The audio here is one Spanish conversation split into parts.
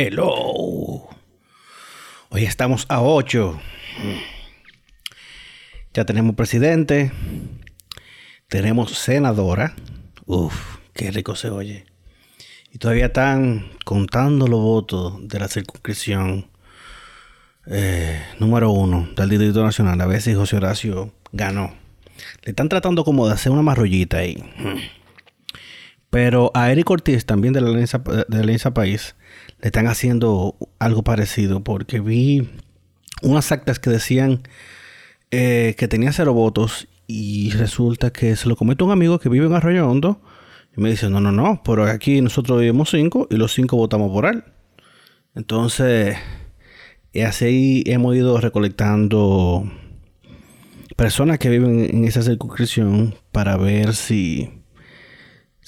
Hello. Hoy estamos a 8. Ya tenemos presidente. Tenemos senadora. Uf, qué rico se oye. Y todavía están contando los votos de la circunscripción eh, número uno del Distrito Nacional. A si José Horacio ganó. Le están tratando como de hacer una marrullita ahí. Pero a Eric Ortiz, también de la Alianza, de la Alianza País, le están haciendo algo parecido. Porque vi unas actas que decían eh, que tenía cero votos. Y resulta que se lo comete un amigo que vive en Arroyo Hondo. Y me dice, no, no, no, pero aquí nosotros vivimos cinco y los cinco votamos por él. Entonces, así hemos ido recolectando personas que viven en esa circunscripción para ver si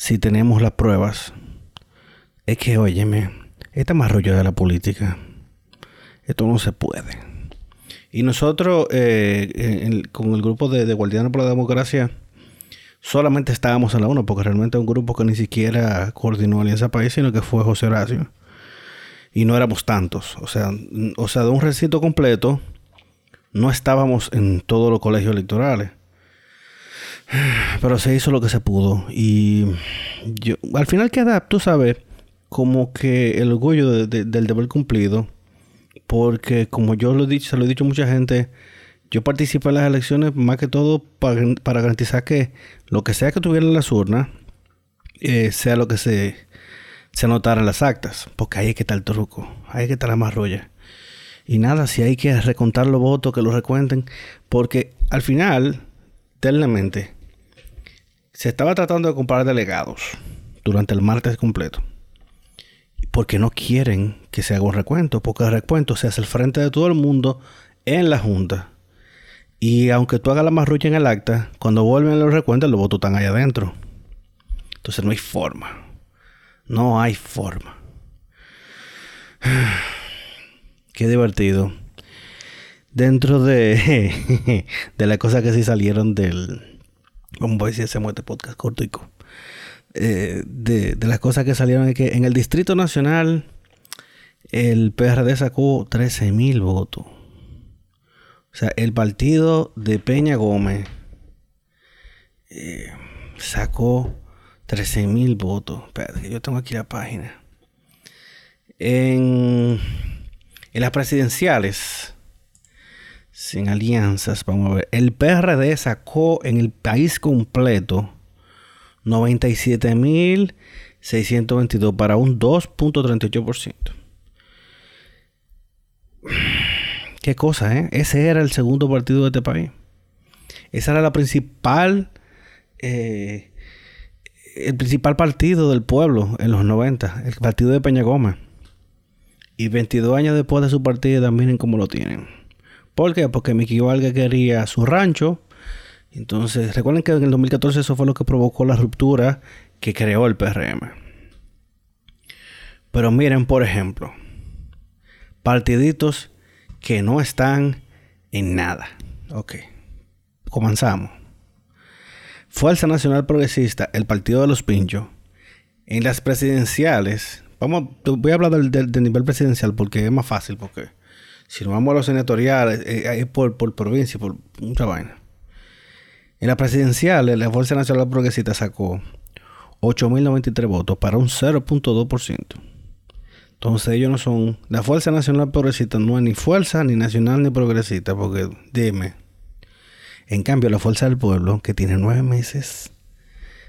si tenemos las pruebas, es que, óyeme, esta más rollo de la política, esto no se puede. Y nosotros, eh, con el grupo de, de Guardianes por la Democracia, solamente estábamos en la 1, porque realmente es un grupo que ni siquiera coordinó Alianza País, sino que fue José Horacio. Y no éramos tantos. O sea, o sea, de un recinto completo, no estábamos en todos los colegios electorales. Pero se hizo lo que se pudo. Y yo, al final queda, tú sabes, como que el orgullo del deber cumplido. Porque como yo lo he dicho, se lo he dicho a mucha gente, yo participé en las elecciones más que todo para, garantizar que lo que sea que tuviera en las urnas, eh, sea lo que se, se anotara en las actas. Porque ahí es que está el truco, ahí es que está la marrolla. Y nada, si hay que recontar los votos, que los recuenten. Porque al final, eternamente, se estaba tratando de comprar delegados durante el martes completo. Porque no quieren que se haga un recuento, porque el recuento se hace al frente de todo el mundo en la Junta. Y aunque tú hagas la marrulla en el acta, cuando vuelven los recuentos, los votos están ahí adentro. Entonces no hay forma. No hay forma. Qué divertido. Dentro de, de las cosas que sí salieron del, como voy a decir, hacemos este podcast cortico. Eh, de, las cosas que salieron es que en el Distrito Nacional el PRD sacó 13 mil votos. O sea, el partido de Peña Gómez eh, sacó 13 mil votos. Yo tengo aquí la página. En las presidenciales, sin alianzas, vamos a ver. El PRD sacó en el país completo 97.622 para un 2.38%. Qué cosa, ¿eh? Ese era el segundo partido de este país. Esa era la principal, eh, el principal partido del pueblo en los 90, el partido de Peña Gómez. Y 22 años después de su partida, miren cómo lo tienen. ¿Por qué? Porque Mickey Valga quería su rancho. Entonces, recuerden que en el 2014 eso fue lo que provocó la ruptura que creó el PRM. Pero miren, por ejemplo, partiditos que no están en nada. Ok, comenzamos. Fuerza Nacional Progresista, el Partido de los Pinchos, en las presidenciales, vamos, voy a hablar del, del nivel presidencial porque es más fácil, porque si nos vamos a los senatoriales, eh, es por, por provincia, por mucha vaina. En la presidencial, la Fuerza Nacional Progresista sacó 8.093 votos para un 0.2%. Entonces ellos no son... La Fuerza Nacional Progresista no es ni fuerza, ni nacional, ni progresista, porque dime. En cambio, la Fuerza del Pueblo, que tiene nueve meses,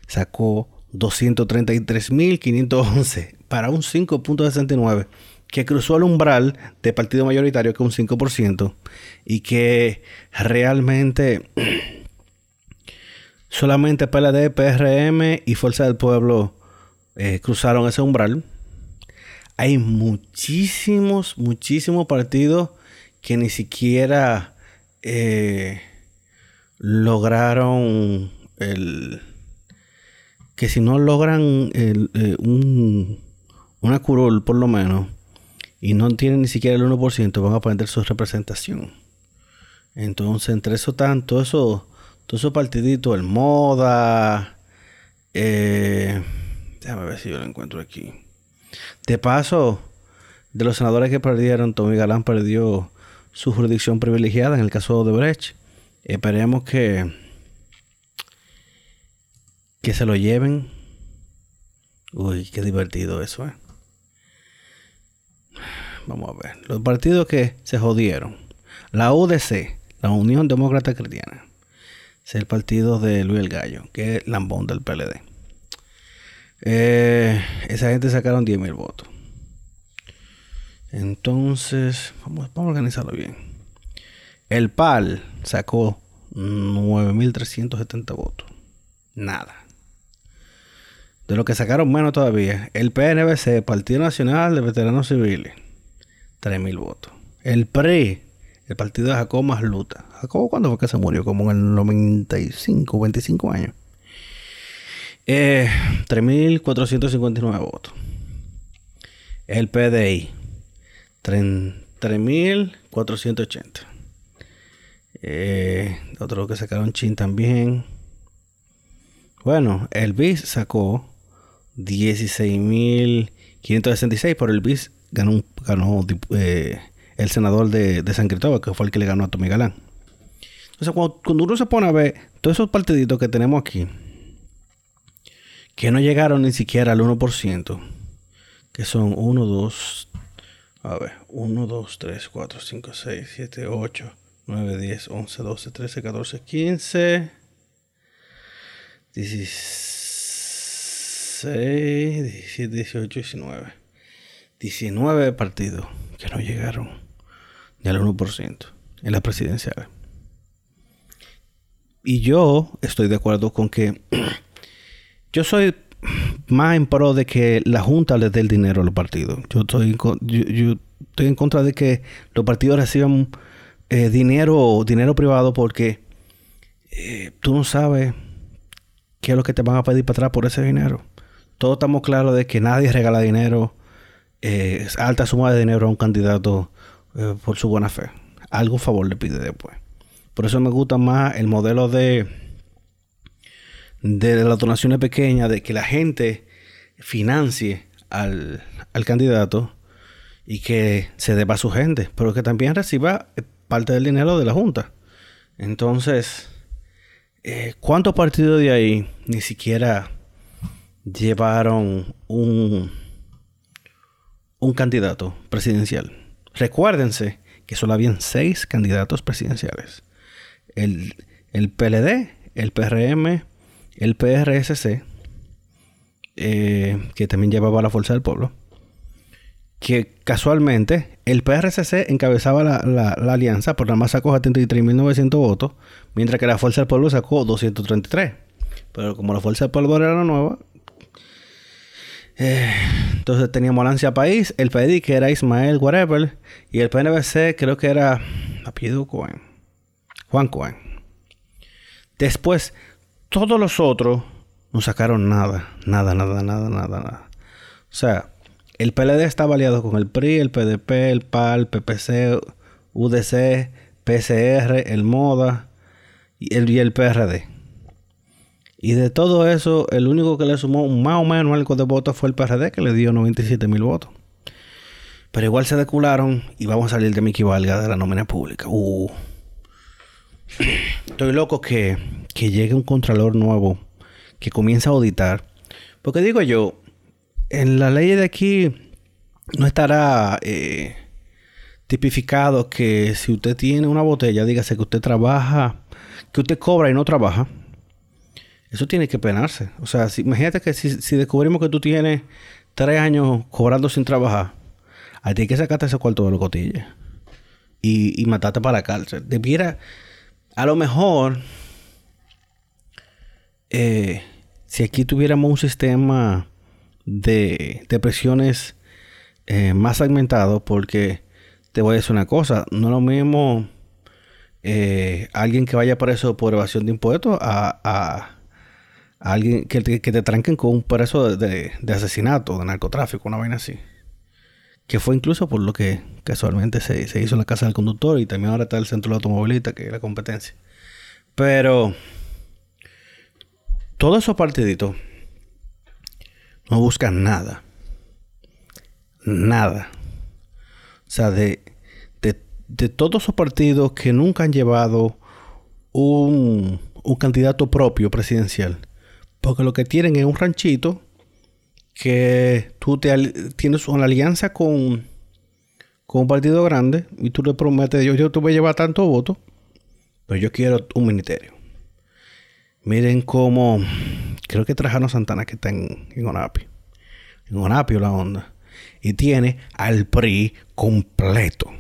sacó 233.511 para un 5.69 que cruzó el umbral de partido mayoritario, que un 5%, y que realmente solamente PLD, PRM y Fuerza del Pueblo eh, cruzaron ese umbral. Hay muchísimos, muchísimos partidos que ni siquiera eh, lograron el que si no logran eh, un, una curul por lo menos y no tienen ni siquiera el 1%, van a perder su representación. Entonces, entre eso tanto, eso, todo esos partiditos, el moda, eh, déjame ver si yo lo encuentro aquí. De paso, De los senadores que perdieron, Tommy Galán perdió su jurisdicción privilegiada en el caso de Brecht. Esperemos que, que se lo lleven. Uy, qué divertido eso, ¿eh? Vamos a ver. Los partidos que se jodieron. La UDC, la Unión Demócrata Cristiana. Es el partido de Luis El Gallo, que es lambón del PLD. Eh, esa gente sacaron 10 mil votos. Entonces, vamos, vamos a organizarlo bien. El PAL sacó 9.370 votos. Nada. De lo que sacaron menos todavía, el PNBC, Partido Nacional de Veteranos Civiles, 3.000 votos. El PRI, el partido de Jacobo Masluta. ¿Jacobo cuándo fue que se murió? Como en el 95, 25 años. Eh, 3.459 votos. El PDI, 3.480. Eh, otro que sacaron Chin también. Bueno, el BIS sacó 16.566, por el BIS ganó, ganó eh, el senador de, San Cristóbal, que fue el que le ganó a Tommy Galán. Entonces, cuando, cuando, uno se pone a ver todos esos partiditos que tenemos aquí, que no llegaron ni siquiera al 1%, que son 1, 2, a ver, 1, 2, 3, 4, 5, 6, 7, 8, 9, 10, 11, 12, 13, 14, 15, 16, 17, 18, 19. 19 partidos que no llegaron ni al 1% en la presidencial. Y yo estoy de acuerdo con que yo soy más en pro de que la Junta les dé el dinero a los partidos. Yo estoy, yo, estoy en contra de que los partidos reciban eh, dinero, dinero privado porque eh, tú no sabes qué es lo que te van a pedir para atrás por ese dinero. Todos estamos claros de que nadie regala dinero, eh, alta suma de dinero a un candidato por su buena fe. Algo favor le pide después. Por eso me gusta más el modelo de de las donaciones pequeñas, de que la gente financie al, candidato y que se deba a su gente, pero que también reciba eh, parte del dinero de la Junta. Entonces, eh, ¿cuántos partidos de ahí ni siquiera llevaron un, un candidato presidencial? Recuérdense que solo habían seis candidatos presidenciales. El, el PLD, el PRM, el PRSC, eh, que también llevaba la Fuerza del Pueblo, que casualmente el PRSC encabezaba la, alianza, por nada más sacó 73.900 votos, mientras que la Fuerza del Pueblo sacó 233. Pero como la Fuerza del Pueblo era la nueva, eh, entonces teníamos Lancia País, el PDI que era Ismael Whatever, y el PNBC creo que era apellido Cohen, Juan Cohen. Después, todos los otros no sacaron nada, nada, nada, nada, nada, nada. O sea, el PLD está aliado con el PRI, el PDP, el PAL, PPC, UDC, PCR, el MODA y el, y el PRD. Y de todo eso, el único que le sumó más o menos algo de votos fue el PRD, que le dio 97 mil votos. Pero igual se decularon y vamos a salir de Mickey Valga de la nómina pública. Uh. Estoy loco que que llegue un contralor nuevo que comience a auditar. Porque digo yo, en la ley de aquí no estará eh, tipificado que si usted tiene una botella, dígase que usted trabaja, que usted cobra y no trabaja. Eso tiene que penarse. O sea, imagínate que si, descubrimos que tú tienes tres años cobrando sin trabajar, a ti hay que sacarte ese cuarto de los cotillas y, matarte para la cárcel. Debiera, a lo mejor, eh, si aquí tuviéramos un sistema de, de presiones eh, más segmentado, porque te voy a decir una cosa, no es lo mismo eh, alguien que vaya preso por evasión de impuestos a, alguien que te, que tranquen con un preso de, asesinato, de narcotráfico, una vaina así. Que fue incluso por lo que casualmente se, hizo en la casa del conductor y también ahora está el centro de automovilista, que es la competencia. Pero todos esos partiditos no buscan nada. Nada. sea, de, de, todos esos partidos que nunca han llevado un candidato propio presidencial. Porque lo que tienen es un ranchito que tú te tienes una alianza con, con un partido grande y tú le prometes, yo, yo te voy a llevar tantos votos, pero yo quiero un ministerio. Miren cómo, creo que Trajano Santana que está en, en Onapi. En Onapi la onda. Y tiene al PRI completo.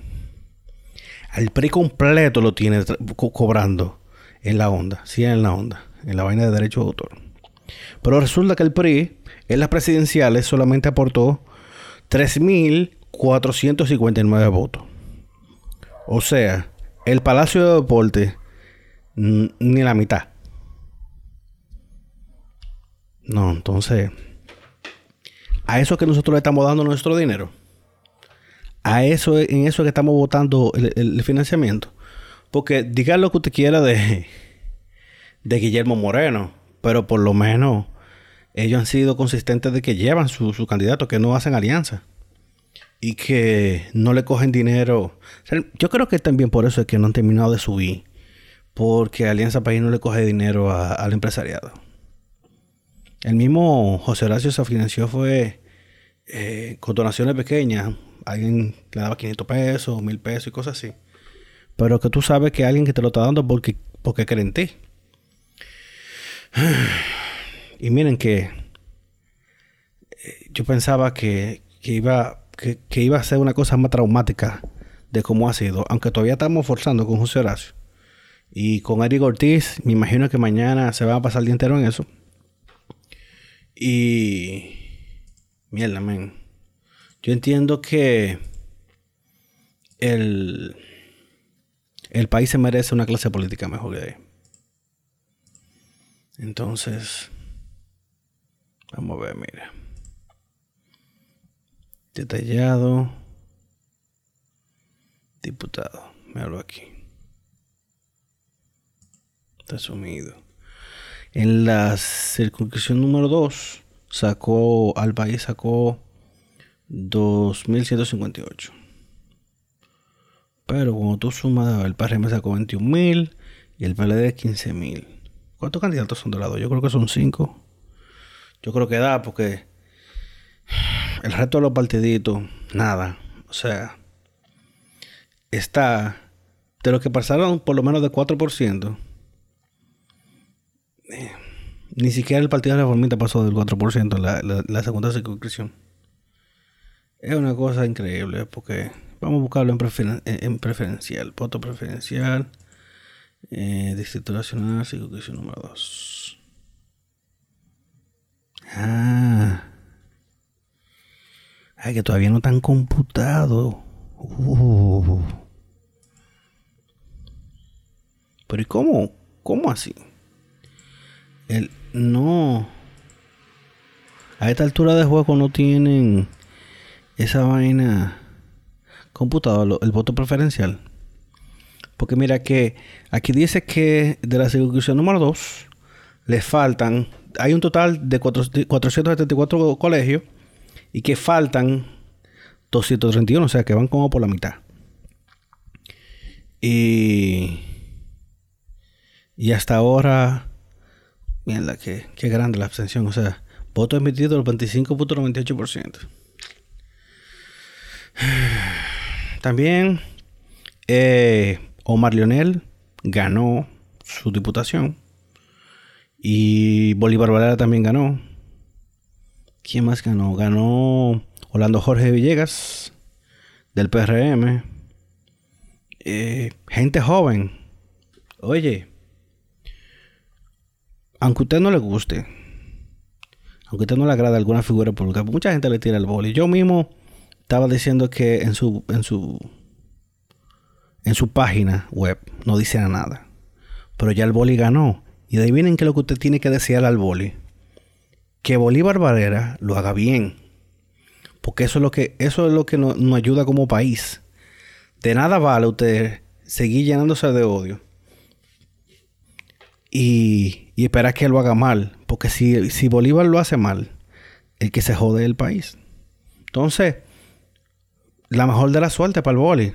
Al PRI completo lo tiene cobrando en la onda. Sí, en la onda. En la vaina de derecho de autor. Pero resulta que el PRI en las presidenciales solamente aportó 3.459 votos. O sea, el Palacio de Deporte ni la mitad. No, entonces, a eso que nosotros le estamos dando nuestro dinero, a eso, en eso que estamos votando el, financiamiento. Porque diga lo que usted quiera de, de Guillermo Moreno, pero por lo menos ellos han sido consistentes de que llevan su, su candidato, que no hacen alianza y que no le cogen dinero. yo creo que también por eso es que no han terminado de subir, porque Alianza País no le coge dinero al empresariado. El mismo José Horacio se financió fue eh, con donaciones pequeñas. Alguien le daba 500 pesos, 1000 pesos y cosas así. Pero que tú sabes que alguien que te lo está dando porque, porque cree en ti. Y miren que eh, yo pensaba que, iba, que, iba a ser una cosa más traumática de cómo ha sido. Aunque todavía estamos forzando con José Horacio. Y con Eric Ortiz, me imagino que mañana se va a pasar el día entero en eso. Y... Mierda, men. Yo entiendo que el, el país se merece una clase política mejor que Entonces, Vamos a ver, mira. Detallado. Diputado. Míralo aquí. Resumido. En la circunscripción número 2 sacó, al país sacó 2.158. Pero cuando tú sumas, el PRM sacó 21.000 y el PLD 15.000. ¿Cuántos candidatos son de lado? Yo creo que son 5. Yo creo que da porque el resto de los partiditos, nada. O sea, está de lo que pasaron por lo menos de 4%. Eh, ni siquiera el Partido Reformista pasó del 4% en la, la, segunda circunscripción. Es una cosa increíble porque vamos a buscarlo en, preferencial. Voto preferencial. Eh, Distrito Nacional, circunscripción número 2. Ah. Ay, que todavía no están computados. Uh. Pero ¿y cómo? ¿Cómo así? El, no. A esta altura de juego no tienen esa vaina computado, el voto preferencial. Porque mira que aquí dice que de la circunscripción número 2 le faltan hay un total de 474 colegios y que faltan 231, o sea que van como por la mitad. Y, y hasta ahora, mira que, qué grande la abstención, o sea, voto emitido el 25.98%. También eh, Omar Lionel ganó su diputación y Bolívar Valera también ganó. ¿Quién más ganó? Ganó Orlando Jorge Villegas del PRM. Eh, gente joven. Oye, aunque a usted no le guste, aunque a usted no le agrade alguna figura pública, mucha gente le tira el boli. Yo mismo estaba diciendo que en su, en su, en su página web no dice nada. Pero ya el boli ganó. Y adivinen qué es lo que usted tiene que desear al boli. Que Bolívar Valera lo haga bien. Porque eso es lo que, eso es lo que nos, ayuda como país. De nada vale usted seguir llenándose de odio. Y, y esperar que lo haga mal. Porque si, si Bolívar lo hace mal, el que se jode es el país. Entonces, la mejor de la suerte para el boli.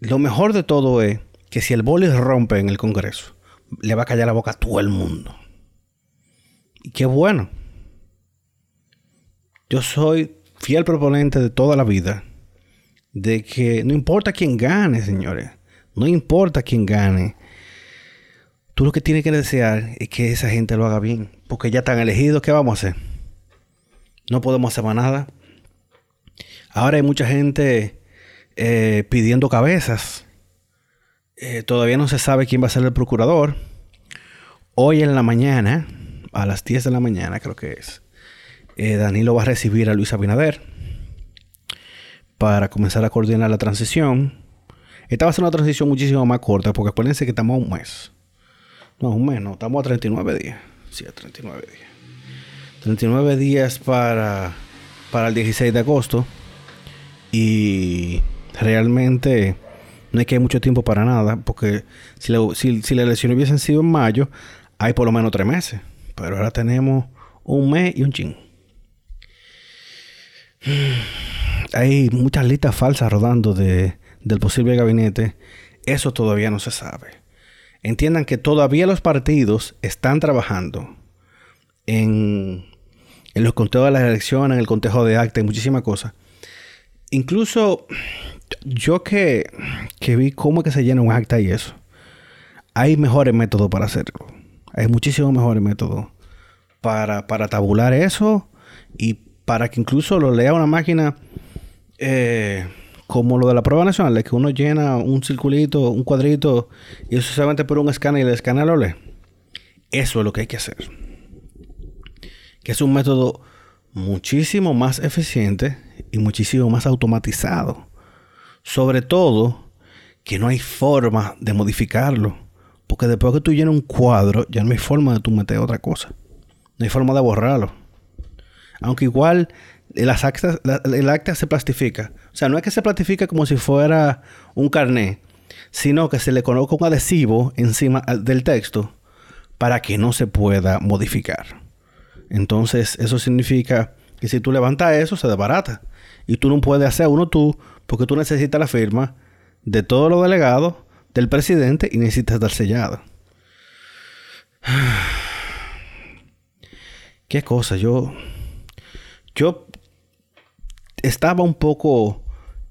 Lo mejor de todo es que si el boli rompe en el Congreso, le va a callar la boca a todo el mundo. Y qué bueno. Yo soy fiel proponente de toda la vida de que no importa quién gane, señores. No importa quién gane. Tú lo que tienes que desear es que esa gente lo haga bien. Porque ya están elegidos. ¿Qué vamos a hacer? No podemos hacer más nada. Ahora hay mucha gente eh, pidiendo cabezas. Eh, todavía no se sabe quién va a ser el procurador. Hoy en la mañana, a las 10 de la mañana creo que es, eh, Danilo va a recibir a Luis Abinader para comenzar a coordinar la transición. Esta va a ser una transición muchísimo más corta porque acuérdense que estamos a un mes. No, un mes, no, estamos a 39 días. Sí, a 39 días. 39 días para, para el 16 de agosto. Y realmente no hay que hay mucho tiempo para nada, porque si, si, si las elecciones hubiesen sido en mayo, hay por lo menos tres meses. Pero ahora tenemos un mes y un ching hay muchas listas falsas rodando de, del posible gabinete. Eso todavía no se sabe. Entiendan que todavía los partidos están trabajando en, en los conteos de las elecciones, en el conteo de acta y muchísimas cosas. Incluso yo que, que vi cómo que se llena un acta y eso, hay mejores métodos para hacerlo. Hay muchísimos mejores métodos para, para tabular eso y para que incluso lo lea una máquina eh, como lo de la prueba nacional, de que uno llena un circulito, un cuadrito, y eso se por un escáner y el escáner lo lee. Eso es lo que hay que hacer. Que es un método muchísimo más eficiente y muchísimo más automatizado. Sobre todo, que no hay forma de modificarlo. Porque después que tú llenas un cuadro, ya no hay forma de tú meter otra cosa. No hay forma de borrarlo. Aunque igual las actas, el acta se plastifica. O sea, no es que se plastifica como si fuera un carné, sino que se le coloca un adhesivo encima del texto para que no se pueda modificar. Entonces, eso significa que si tú levantas eso, se desbarata. Y tú no puedes hacer uno tú, porque tú necesitas la firma de todos los delegados, del presidente, y necesitas estar sellado. Qué cosa, yo. Yo estaba un poco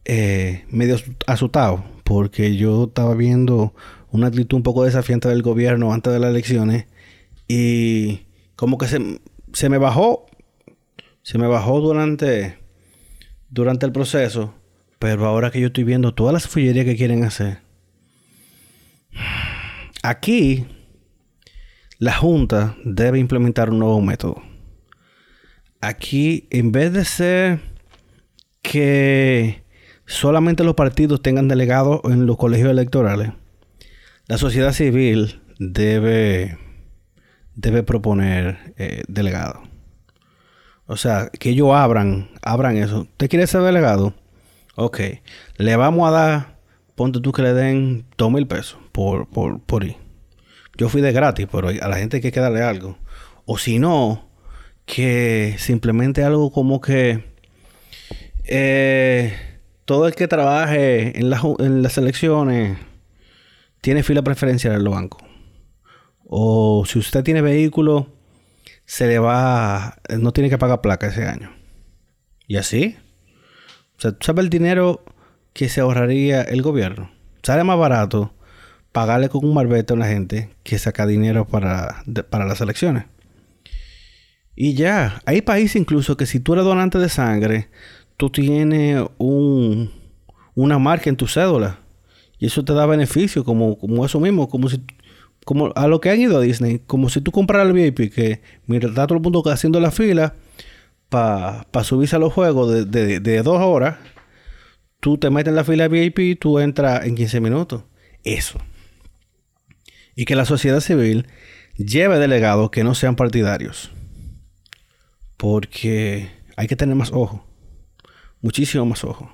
eh, medio asustado porque yo estaba viendo una actitud un poco desafiante del gobierno antes de las elecciones y como que se, se me bajó, se me bajó durante, durante el proceso, pero ahora que yo estoy viendo todas las fullerías que quieren hacer, aquí la Junta debe implementar un nuevo método. Aquí, en vez de ser que solamente los partidos tengan delegados en los colegios electorales, la sociedad civil debe, debe proponer eh, delegados. O sea, que ellos abran, abran eso. ¿Usted quiere ser delegado? Ok. Le vamos a dar, ponte tú que le den dos mil pesos por, por, por ir. Yo fui de gratis, pero a la gente hay que darle algo. O si no, que simplemente algo como que eh, todo el que trabaje en, en las elecciones tiene fila preferencial en los bancos. O si usted tiene vehículo, se le va, no tiene que pagar placa ese año. Y así. O sea, ¿sabe el dinero que se ahorraría el gobierno? Sale más barato pagarle con un marbete a una gente que saca dinero para, para las elecciones. Y ya, hay países incluso que si tú eres donante de sangre, tú tienes un, una marca en tu cédula. Y eso te da beneficio, como, como eso mismo, como si como a lo que han ido a Disney, como si tú compraras el VIP, que mira, está todo el mundo haciendo la fila para subirse a los juegos de, de, dos horas, tú te metes en la fila VIP y tú entras en 15 minutos. Eso. Y que la sociedad civil lleve delegados que no sean partidarios. Porque hay que tener más ojo muchísimo más ojo.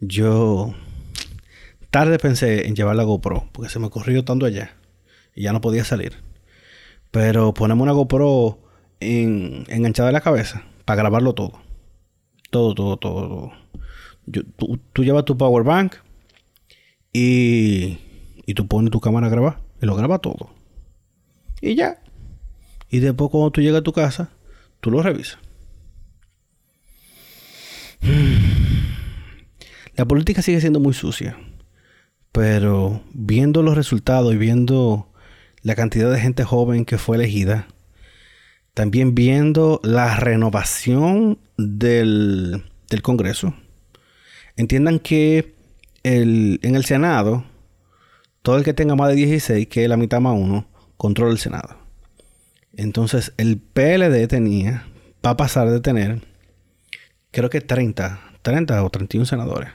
Yo tarde pensé en llevar la GoPro, porque se me corrió tanto allá y ya no podía salir. Pero ponemos una GoPro en, enganchada en la cabeza para grabarlo todo. Todo, todo, todo, todo. tú, llevas tu power bank y, y tú pones tu cámara a grabar y lo graba todo. Y ya. Y después cuando tú llegas a tu casa, tú lo revisas. La política sigue siendo muy sucia. Pero viendo los resultados y viendo la cantidad de gente joven que fue elegida, también viendo la renovación del, Congreso, entiendan que en el Senado, todo el que tenga más de 16, que es la mitad más uno, controla el Senado. Entonces el PLD tenía, va a pasar de tener, creo que 30, 30 o 31 senadores.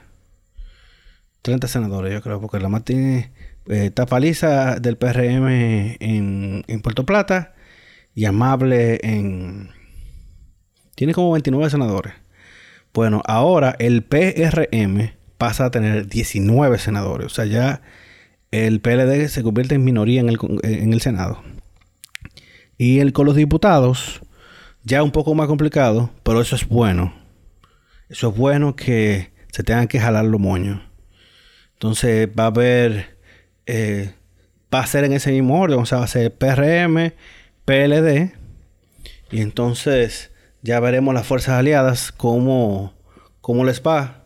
30 senadores, yo creo, porque la más tiene eh, Tapaliza del PRM en, en, Puerto Plata y Amable en... Tiene como 29 senadores. Bueno, ahora el PRM pasa a tener 19 senadores. O sea, ya el PLD se convierte en minoría en el, en el Senado. Y el, con los diputados, ya un poco más complicado, pero eso es bueno. Eso es bueno que se tengan que jalar los moños. Entonces va a haber, eh, va a ser en ese mismo orden, o sea, va a ser PRM, PLD, y entonces ya veremos las fuerzas aliadas cómo, cómo les va.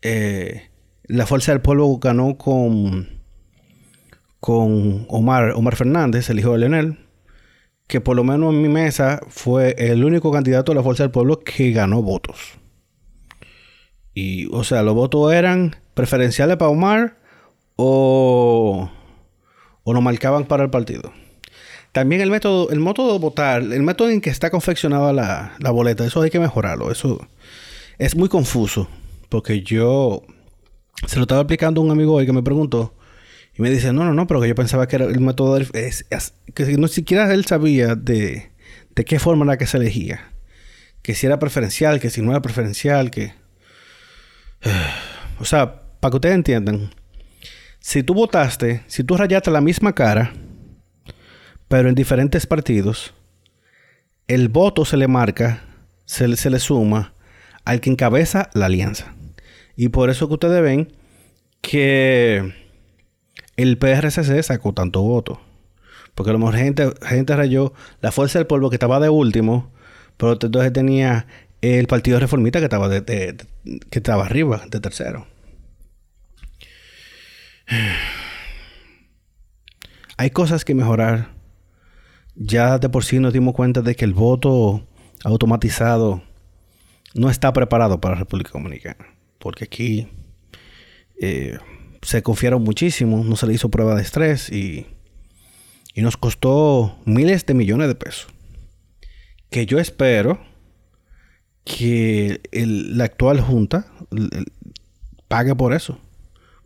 Eh, la Fuerza del Pueblo ganó con, con Omar, Omar Fernández, el hijo de Leonel, que por lo menos en mi mesa fue el único candidato de la Fuerza del Pueblo que ganó votos. Y, o sea, los votos eran preferenciales para Omar o, o no marcaban para el partido. También el método, el método de votar, el método en que está confeccionada la, la boleta, eso hay que mejorarlo. Eso es muy confuso. Porque yo se lo estaba explicando a un amigo hoy que me preguntó. Y me dice, no, no, no, pero que yo pensaba que era el método es, que no siquiera él sabía de, de qué forma era que se elegía. Que si era preferencial, que si no era preferencial, que... O sea, para que ustedes entiendan, si tú votaste, si tú rayaste la misma cara, pero en diferentes partidos, el voto se le marca, se, se le suma al que encabeza la alianza. Y por eso que ustedes ven que el PRCC sacó tanto voto. Porque a lo mejor gente, gente rayó la fuerza del pueblo que estaba de último, pero entonces tenía el Partido Reformista que estaba, de, que estaba arriba, de tercero. Hay cosas que mejorar. Ya de por sí nos dimos cuenta de que el voto automatizado no está preparado para la República Dominicana. Porque aquí eh, se confiaron muchísimo, no se le hizo prueba de estrés y, y nos costó miles de millones de pesos. Que yo espero que la actual junta pague por eso.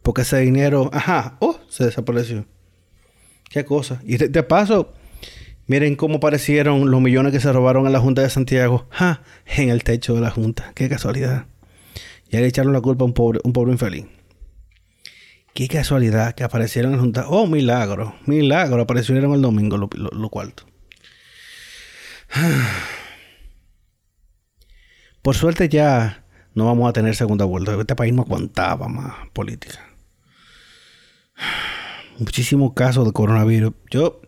Porque ese dinero, ajá, oh, se desapareció. Qué cosa. Y de, paso, miren cómo aparecieron los millones que se robaron en la Junta de Santiago, ja, en el techo de la Junta. Qué casualidad. Y ahí le echaron la culpa a un pobre, un pobre infeliz. Qué casualidad que aparecieron en la Junta. Oh, milagro, milagro, aparecieron el domingo lo, lo, cuarto. Por suerte ya no vamos a tener segunda vuelta. Este país no aguantaba más política. Muchísimos casos de coronavirus. Yo,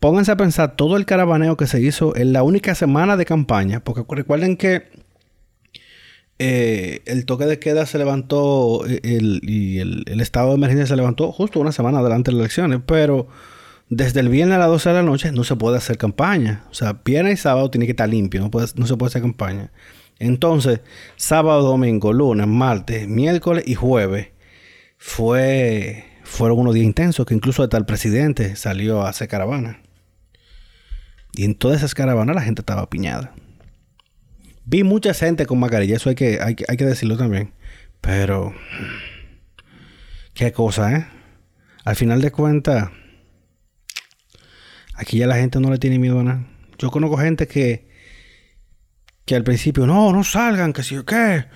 pónganse a pensar todo el caravaneo que se hizo en la única semana de campaña. Porque recuerden que eh, el toque de queda se levantó eh, y el, estado de emergencia se levantó justo una semana adelante de las elecciones. Pero desde el viernes a las 12 de la noche no se puede hacer campaña. O sea, viernes y sábado tiene que estar limpio, no se puede hacer campaña. Entonces, sábado, domingo, lunes, martes, miércoles y jueves fue, fueron unos días intensos que incluso hasta el presidente salió a hacer caravana. Y en todas esas caravanas la gente estaba piñada. Vi mucha gente con mascarilla, eso hay que, hay, hay que decirlo también. Pero, qué cosa, ¿eh? Al final de cuentas Aquí ya la gente no le tiene miedo a nada. Yo conozco gente que, que al principio, no, no salgan, que si o qué.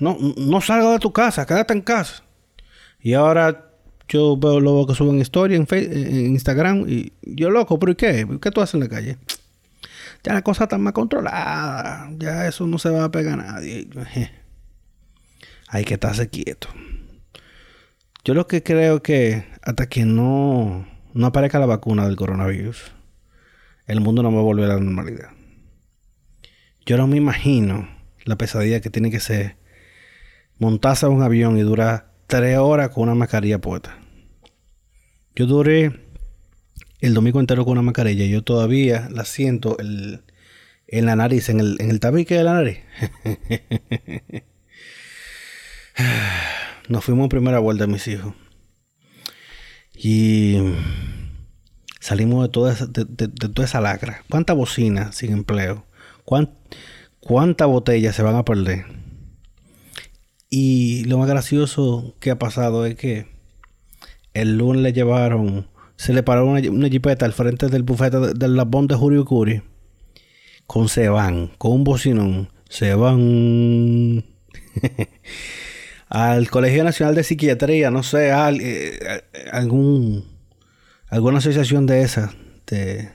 No, no salga de tu casa, quédate en casa. Y ahora yo veo lo que suben historia en, en Instagram y yo loco, pero ¿y qué? ¿Qué tú haces en la calle? Ya la cosa está más controlada. Ya eso no se va a pegar a nadie. hay que estarse quieto. Yo lo que creo que hasta que no, no aparezca la vacuna del coronavirus, el mundo no va a volver a la normalidad. Yo no me imagino la pesadilla que tiene que ser montarse a un avión y durar tres horas con una mascarilla puesta. Yo duré el domingo entero con una mascarilla yo todavía la siento en la nariz, en el, en el tabique de la nariz. Nos fuimos en primera vuelta, mis hijos. Y salimos de toda esa, de, toda esa lacra. ¿Cuánta bocina sin empleo? ¿Cuánta botella se van a perder? Y lo más gracioso que ha pasado es que el lunes le llevaron, se le paró una, una jipeta al frente del bufete del labón de Julio Curi con Seban, con un bocinón. Se van al Colegio Nacional de Psiquiatría, no sé, eh, algún alguna asociación de esas de,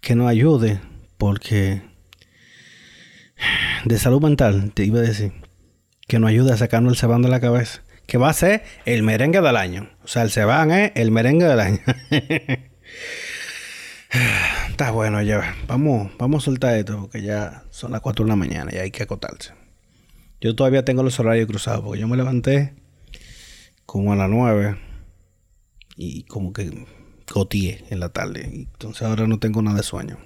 que nos ayude, porque de salud mental, te iba a decir, que nos ayude a sacarnos el cebán de la cabeza, que va a ser el merengue del año. O sea, el cebán es el merengue del año. Está bueno ya. Vamos, vamos a soltar esto porque ya son las 4 de la mañana y hay que acotarse. Yo todavía tengo los horarios cruzados porque yo me levanté como a las 9 y como que cotié en la tarde. Entonces ahora no tengo nada de sueño.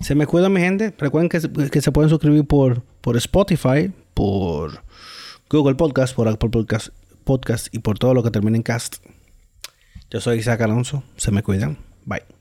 Se me cuida mi gente. Recuerden que, se pueden suscribir por, por Spotify, por Google Podcast, por Apple Podcast, Podcast y por todo lo que termine en cast. Yo soy Isaac Alonso. Se me cuidan. Bye.